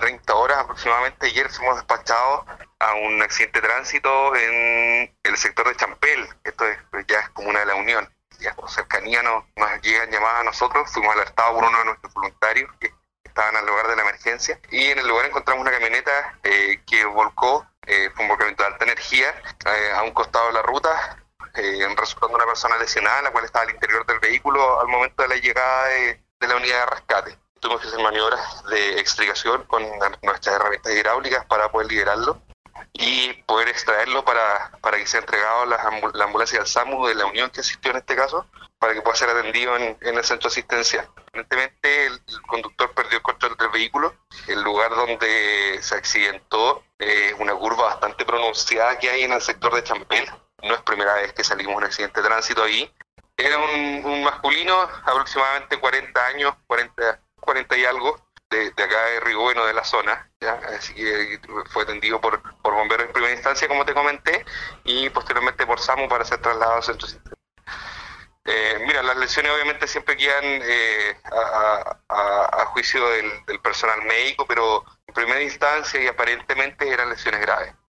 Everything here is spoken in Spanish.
21-30 horas aproximadamente, ayer fuimos despachados a un accidente de tránsito en el sector de Champel, esto es, ya es comuna de la Unión, ya por cercanía nos, nos llegan llamadas a nosotros, fuimos alertados por uno de nuestros voluntarios que estaban al lugar de la emergencia. Y en el lugar encontramos una camioneta eh, que volcó, eh, fue un volcamiento de alta energía, eh, a un costado de la ruta, eh, resultando una persona lesionada, la cual estaba al interior del vehículo al momento de la llegada de, de la unidad de rescate. Tuvimos que hacer maniobras de extricación con nuestras herramientas hidráulicas para poder liberarlo y poder extraerlo para, para que sea entregado a la, la ambulancia del SAMU de la Unión que asistió en este caso, para que pueda ser atendido en, en el centro de asistencia. Evidentemente el, conductor perdió el control del vehículo, el lugar donde se accidentó es una curva bastante pronunciada que hay en el sector de Champel, no es primera vez que salimos un accidente de tránsito ahí. Era un, un masculino, aproximadamente 40 años, 40, 40 y algo, de, acá de Río Bueno, de la zona. Así que fue atendido por, por bomberos en primera instancia, como te comenté, y posteriormente por SAMU para ser trasladado al centro. Eh, mira, las lesiones obviamente siempre quedan eh, a, juicio del personal médico, pero en primera instancia y aparentemente eran lesiones graves.